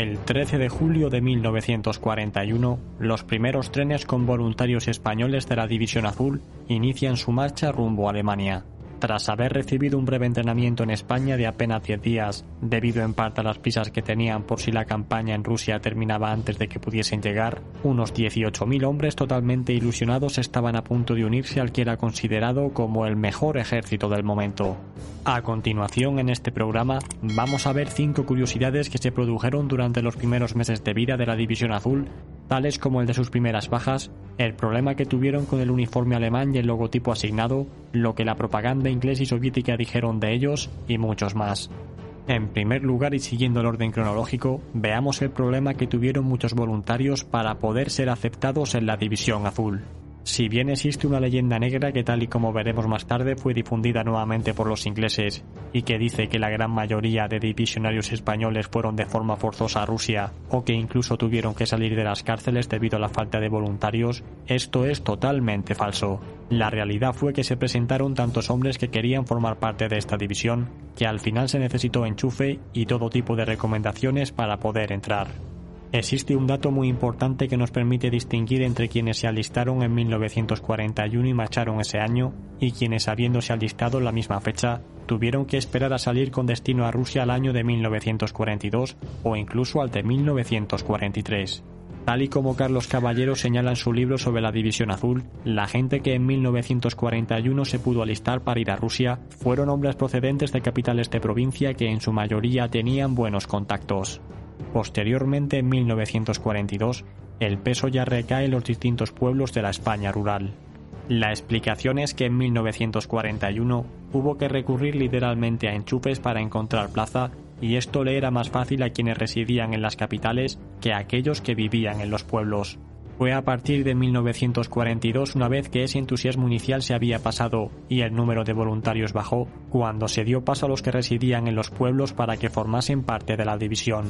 El 13 de julio de 1941, los primeros trenes con voluntarios españoles de la División Azul inician su marcha rumbo a Alemania. Tras haber recibido un breve entrenamiento en España de apenas 10 días, debido en parte a las prisas que tenían por si la campaña en Rusia terminaba antes de que pudiesen llegar, unos 18.000 hombres totalmente ilusionados estaban a punto de unirse al que era considerado como el mejor ejército del momento. A continuación en este programa vamos a ver cinco curiosidades que se produjeron durante los primeros meses de vida de la División Azul tales como el de sus primeras bajas, el problema que tuvieron con el uniforme alemán y el logotipo asignado, lo que la propaganda inglesa y soviética dijeron de ellos y muchos más. En primer lugar y siguiendo el orden cronológico, veamos el problema que tuvieron muchos voluntarios para poder ser aceptados en la División Azul. Si bien existe una leyenda negra que tal y como veremos más tarde fue difundida nuevamente por los ingleses y que dice que la gran mayoría de divisionarios españoles fueron de forma forzosa a Rusia o que incluso tuvieron que salir de las cárceles debido a la falta de voluntarios, esto es totalmente falso. La realidad fue que se presentaron tantos hombres que querían formar parte de esta división que al final se necesitó enchufe y todo tipo de recomendaciones para poder entrar. Existe un dato muy importante que nos permite distinguir entre quienes se alistaron en 1941 y marcharon ese año y quienes habiéndose alistado la misma fecha tuvieron que esperar a salir con destino a Rusia al año de 1942 o incluso al de 1943. Tal y como Carlos Caballero señala en su libro sobre la División Azul, la gente que en 1941 se pudo alistar para ir a Rusia fueron hombres procedentes de capitales de provincia que en su mayoría tenían buenos contactos. Posteriormente, en 1942, el peso ya recae en los distintos pueblos de la España rural. La explicación es que en 1941 hubo que recurrir literalmente a enchufes para encontrar plaza y esto le era más fácil a quienes residían en las capitales que a aquellos que vivían en los pueblos. Fue a partir de 1942, una vez que ese entusiasmo inicial se había pasado y el número de voluntarios bajó, cuando se dio paso a los que residían en los pueblos para que formasen parte de la división.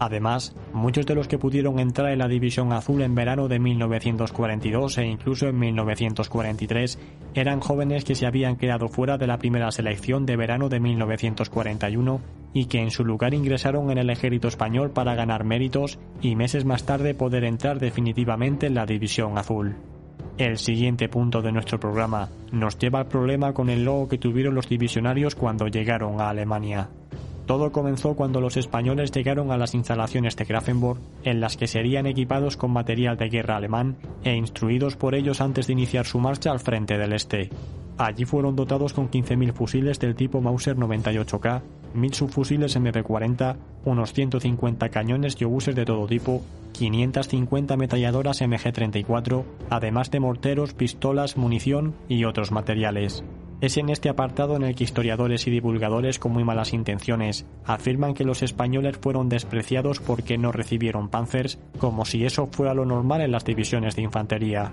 Además, muchos de los que pudieron entrar en la División Azul en verano de 1942 e incluso en 1943 eran jóvenes que se habían quedado fuera de la primera selección de verano de 1941 y que en su lugar ingresaron en el ejército español para ganar méritos y meses más tarde poder entrar definitivamente en la División Azul. El siguiente punto de nuestro programa nos lleva al problema con el logo que tuvieron los divisionarios cuando llegaron a Alemania. Todo comenzó cuando los españoles llegaron a las instalaciones de Grafenborg, en las que serían equipados con material de guerra alemán e instruidos por ellos antes de iniciar su marcha al frente del este. Allí fueron dotados con 15.000 fusiles del tipo Mauser 98K, 1.000 subfusiles MP40, unos 150 cañones y obuses de todo tipo, 550 ametralladoras MG34, además de morteros, pistolas, munición y otros materiales. Es en este apartado en el que historiadores y divulgadores con muy malas intenciones afirman que los españoles fueron despreciados porque no recibieron panzers, como si eso fuera lo normal en las divisiones de infantería.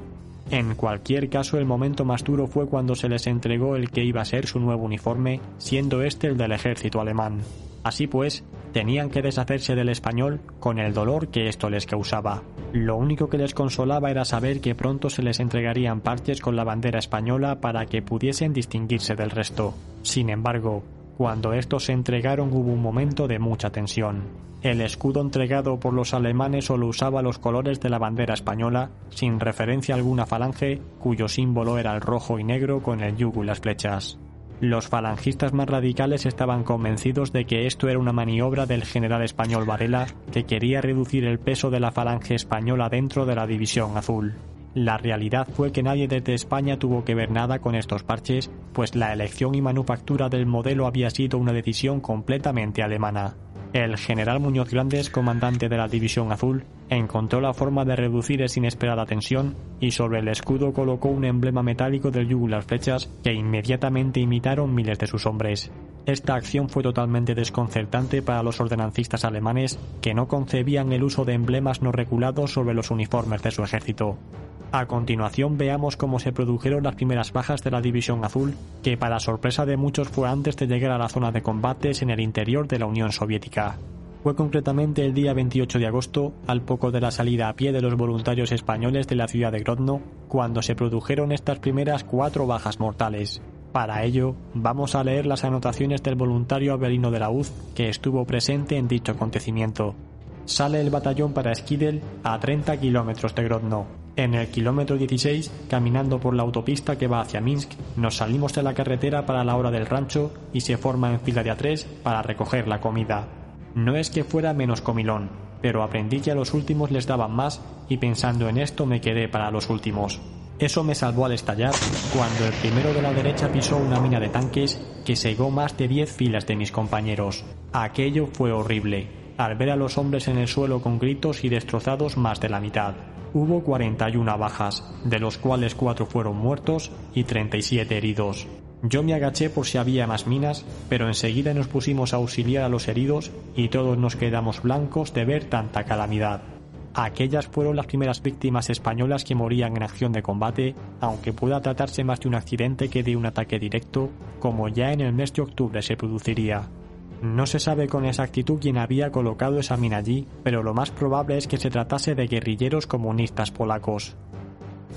En cualquier caso, el momento más duro fue cuando se les entregó el que iba a ser su nuevo uniforme, siendo este el del ejército alemán. Así pues, tenían que deshacerse del español con el dolor que esto les causaba. Lo único que les consolaba era saber que pronto se les entregarían parches con la bandera española para que pudiesen distinguirse del resto. Sin embargo, cuando estos se entregaron hubo un momento de mucha tensión. El escudo entregado por los alemanes solo usaba los colores de la bandera española, sin referencia a alguna falange, cuyo símbolo era el rojo y negro con el yugo y las flechas. Los falangistas más radicales estaban convencidos de que esto era una maniobra del general español Varela, que quería reducir el peso de la falange española dentro de la División Azul. La realidad fue que nadie desde España tuvo que ver nada con estos parches, pues la elección y manufactura del modelo había sido una decisión completamente alemana. El general Muñoz Grandes, comandante de la División Azul, encontró la forma de reducir esa inesperada tensión y sobre el escudo colocó un emblema metálico del yugo y las flechas que inmediatamente imitaron miles de sus hombres. Esta acción fue totalmente desconcertante para los ordenancistas alemanes que no concebían el uso de emblemas no regulados sobre los uniformes de su ejército. A continuación veamos cómo se produjeron las primeras bajas de la División Azul, que para sorpresa de muchos fue antes de llegar a la zona de combates en el interior de la Unión Soviética. Fue concretamente el día 28 de agosto, al poco de la salida a pie de los voluntarios españoles de la ciudad de Grodno, cuando se produjeron estas primeras cuatro bajas mortales. Para ello, vamos a leer las anotaciones del voluntario Abelino de la UZ que estuvo presente en dicho acontecimiento. sale el batallón para Skidel a 30 kilómetros de Grodno. En el kilómetro 16, caminando por la autopista que va hacia Minsk, nos salimos de la carretera para la hora del rancho y se forma en fila de a tres para recoger la comida. No es que fuera menos comilón, pero aprendí que a los últimos les daban más y pensando en esto me quedé para los últimos. Eso me salvó al estallar cuando el primero de la derecha pisó una mina de tanques que cegó más de 10 filas de mis compañeros. Aquello fue horrible, al ver a los hombres en el suelo con gritos y destrozados más de la mitad. Hubo 41 bajas, de los cuales 4 fueron muertos y 37 heridos. Yo me agaché por si había más minas, pero enseguida nos pusimos a auxiliar a los heridos y todos nos quedamos blancos de ver tanta calamidad. Aquellas fueron las primeras víctimas españolas que morían en acción de combate, aunque pueda tratarse más de un accidente que de un ataque directo, como ya en el mes de octubre se produciría. No se sabe con exactitud quién había colocado esa mina allí, pero lo más probable es que se tratase de guerrilleros comunistas polacos.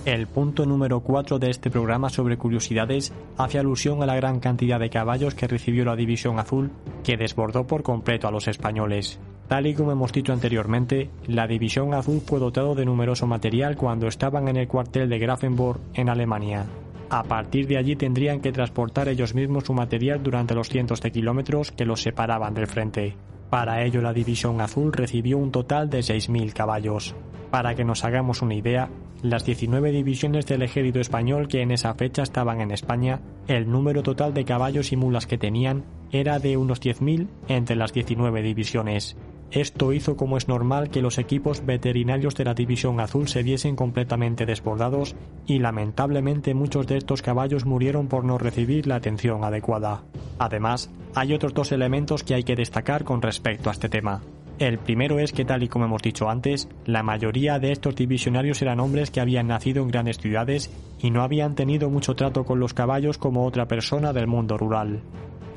El punto número 4 de este programa sobre curiosidades hace alusión a la gran cantidad de caballos que recibió la División Azul, que desbordó por completo a los españoles. Tal y como hemos dicho anteriormente, la División Azul fue dotado de numeroso material cuando estaban en el cuartel de Grafenborg, en Alemania. A partir de allí tendrían que transportar ellos mismos su material durante los cientos de kilómetros que los separaban del frente. Para ello la División Azul recibió un total de 6.000 caballos. Para que nos hagamos una idea, las 19 divisiones del ejército español que en esa fecha estaban en España, el número total de caballos y mulas que tenían era de unos 10.000 entre las 19 divisiones. Esto hizo como es normal que los equipos veterinarios de la División Azul se viesen completamente desbordados y lamentablemente muchos de estos caballos murieron por no recibir la atención adecuada. Además, hay otros dos elementos que hay que destacar con respecto a este tema. El primero es que, tal y como hemos dicho antes, la mayoría de estos divisionarios eran hombres que habían nacido en grandes ciudades y no habían tenido mucho trato con los caballos como otra persona del mundo rural.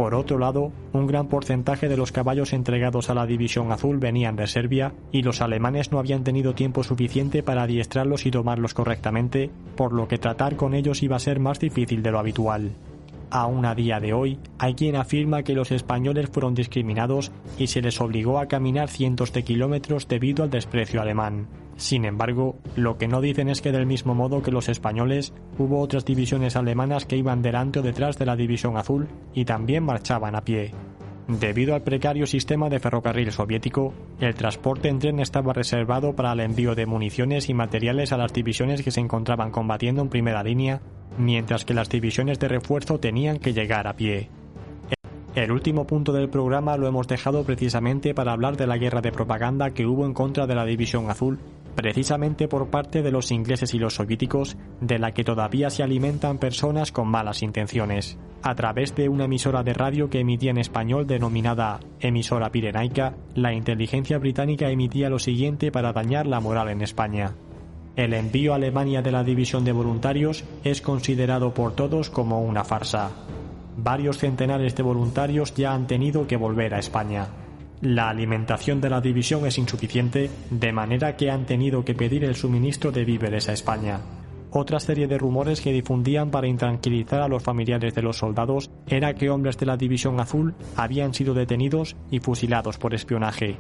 Por otro lado, un gran porcentaje de los caballos entregados a la División Azul venían de Serbia y los alemanes no habían tenido tiempo suficiente para adiestrarlos y tomarlos correctamente, por lo que tratar con ellos iba a ser más difícil de lo habitual. Aún a día de hoy, hay quien afirma que los españoles fueron discriminados y se les obligó a caminar cientos de kilómetros debido al desprecio alemán. Sin embargo, lo que no dicen es que del mismo modo que los españoles, hubo otras divisiones alemanas que iban delante o detrás de la División Azul y también marchaban a pie. Debido al precario sistema de ferrocarril soviético, el transporte en tren estaba reservado para el envío de municiones y materiales a las divisiones que se encontraban combatiendo en primera línea, mientras que las divisiones de refuerzo tenían que llegar a pie. El último punto del programa lo hemos dejado precisamente para hablar de la guerra de propaganda que hubo en contra de la División Azul precisamente por parte de los ingleses y los soviéticos, de la que todavía se alimentan personas con malas intenciones. A través de una emisora de radio que emitía en español denominada emisora pirenaica, la inteligencia británica emitía lo siguiente para dañar la moral en España. El envío a Alemania de la división de voluntarios es considerado por todos como una farsa. Varios centenares de voluntarios ya han tenido que volver a España. La alimentación de la división es insuficiente, de manera que han tenido que pedir el suministro de víveres a España. Otra serie de rumores que difundían para intranquilizar a los familiares de los soldados era que hombres de la División Azul habían sido detenidos y fusilados por espionaje.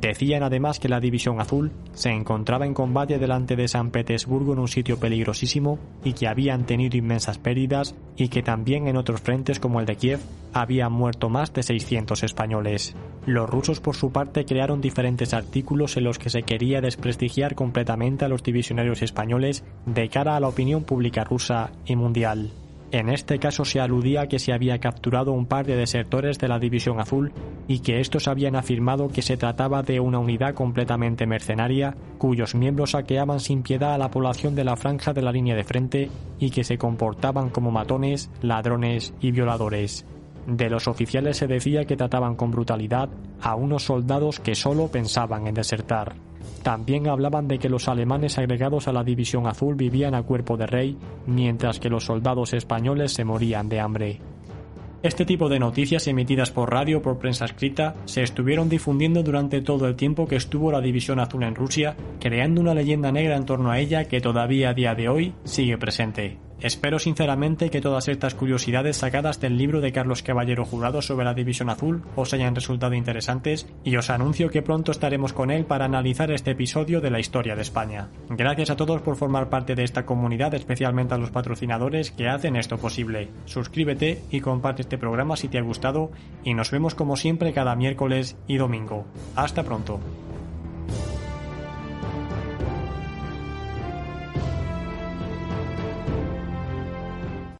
Decían además que la División Azul se encontraba en combate delante de San Petersburgo en un sitio peligrosísimo y que habían tenido inmensas pérdidas y que también en otros frentes como el de Kiev habían muerto más de 600 españoles. Los rusos por su parte crearon diferentes artículos en los que se quería desprestigiar completamente a los divisionarios españoles de cara a la opinión pública rusa y mundial. En este caso se aludía a que se había capturado un par de desertores de la División Azul y que estos habían afirmado que se trataba de una unidad completamente mercenaria cuyos miembros saqueaban sin piedad a la población de la franja de la línea de frente y que se comportaban como matones, ladrones y violadores. De los oficiales se decía que trataban con brutalidad a unos soldados que solo pensaban en desertar. También hablaban de que los alemanes agregados a la División Azul vivían a cuerpo de rey, mientras que los soldados españoles se morían de hambre. Este tipo de noticias emitidas por radio o por prensa escrita se estuvieron difundiendo durante todo el tiempo que estuvo la División Azul en Rusia, creando una leyenda negra en torno a ella que todavía a día de hoy sigue presente. Espero sinceramente que todas estas curiosidades sacadas del libro de Carlos Caballero Jurado sobre la División Azul os hayan resultado interesantes y os anuncio que pronto estaremos con él para analizar este episodio de la historia de España. Gracias a todos por formar parte de esta comunidad, especialmente a los patrocinadores que hacen esto posible. Suscríbete y comparte este programa si te ha gustado y nos vemos como siempre cada miércoles y domingo. Hasta pronto.